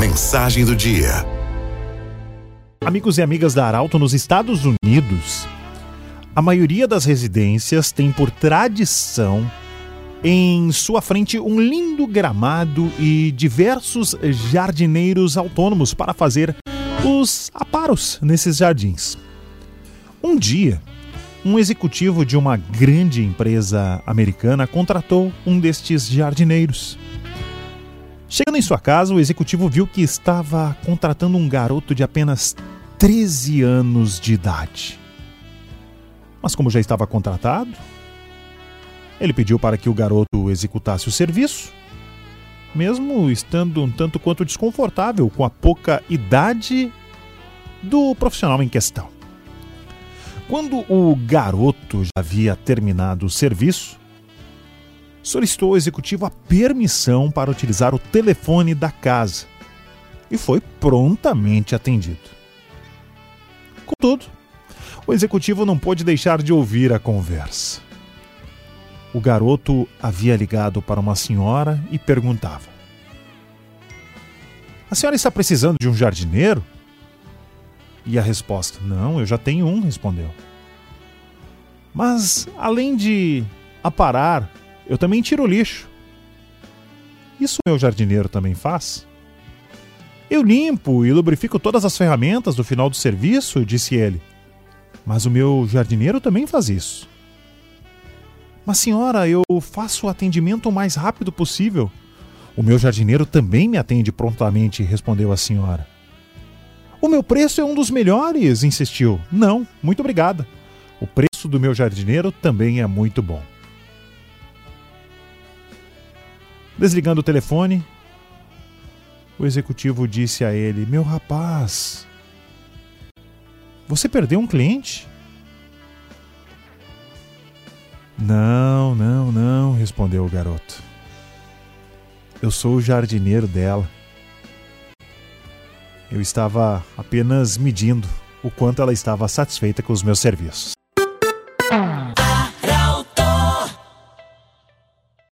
Mensagem do dia. Amigos e amigas da Arauto nos Estados Unidos, a maioria das residências tem por tradição em sua frente um lindo gramado e diversos jardineiros autônomos para fazer os aparos nesses jardins. Um dia, um executivo de uma grande empresa americana contratou um destes jardineiros. Chegando em sua casa, o executivo viu que estava contratando um garoto de apenas 13 anos de idade. Mas, como já estava contratado, ele pediu para que o garoto executasse o serviço, mesmo estando um tanto quanto desconfortável com a pouca idade do profissional em questão. Quando o garoto já havia terminado o serviço, solicitou ao executivo a permissão para utilizar o telefone da casa e foi prontamente atendido. Contudo, o executivo não pôde deixar de ouvir a conversa. O garoto havia ligado para uma senhora e perguntava: A senhora está precisando de um jardineiro? E a resposta: Não, eu já tenho um, respondeu. Mas, além de aparar eu também tiro o lixo. Isso o meu jardineiro também faz? Eu limpo e lubrifico todas as ferramentas do final do serviço, disse ele. Mas o meu jardineiro também faz isso. Mas, senhora, eu faço o atendimento o mais rápido possível. O meu jardineiro também me atende prontamente, respondeu a senhora. O meu preço é um dos melhores, insistiu. Não, muito obrigada. O preço do meu jardineiro também é muito bom. Desligando o telefone, o executivo disse a ele: Meu rapaz, você perdeu um cliente? Não, não, não, respondeu o garoto. Eu sou o jardineiro dela. Eu estava apenas medindo o quanto ela estava satisfeita com os meus serviços.